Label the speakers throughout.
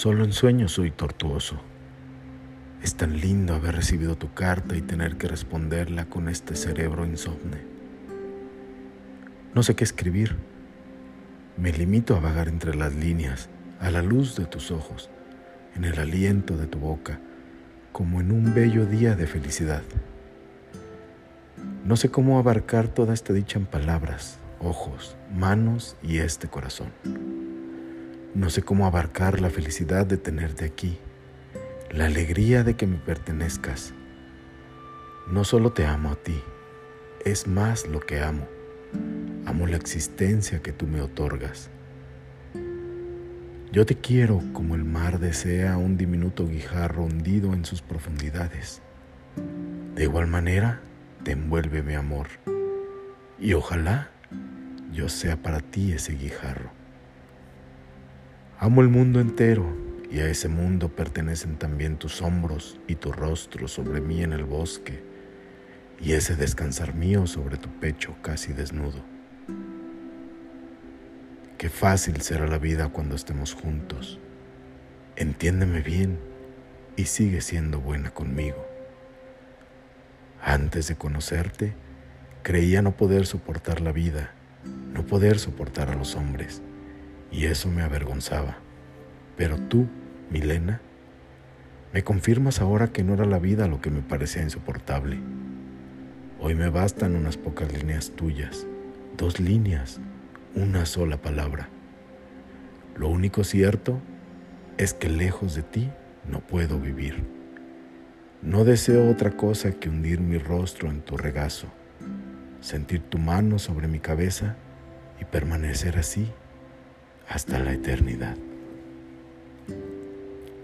Speaker 1: Solo en sueños soy tortuoso. Es tan lindo haber recibido tu carta y tener que responderla con este cerebro insomne. No sé qué escribir. Me limito a vagar entre las líneas, a la luz de tus ojos, en el aliento de tu boca, como en un bello día de felicidad. No sé cómo abarcar toda esta dicha en palabras, ojos, manos y este corazón. No sé cómo abarcar la felicidad de tenerte aquí, la alegría de que me pertenezcas. No solo te amo a ti, es más lo que amo. Amo la existencia que tú me otorgas. Yo te quiero como el mar desea un diminuto guijarro hundido en sus profundidades. De igual manera, te envuelve mi amor. Y ojalá yo sea para ti ese guijarro. Amo el mundo entero y a ese mundo pertenecen también tus hombros y tu rostro sobre mí en el bosque y ese descansar mío sobre tu pecho casi desnudo. Qué fácil será la vida cuando estemos juntos. Entiéndeme bien y sigue siendo buena conmigo. Antes de conocerte, creía no poder soportar la vida, no poder soportar a los hombres y eso me avergonzaba. Pero tú, Milena, me confirmas ahora que no era la vida lo que me parecía insoportable. Hoy me bastan unas pocas líneas tuyas, dos líneas, una sola palabra. Lo único cierto es que lejos de ti no puedo vivir. No deseo otra cosa que hundir mi rostro en tu regazo, sentir tu mano sobre mi cabeza y permanecer así hasta la eternidad.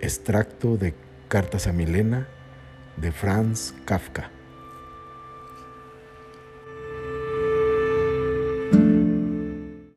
Speaker 1: Extracto de Cartas a Milena de Franz Kafka.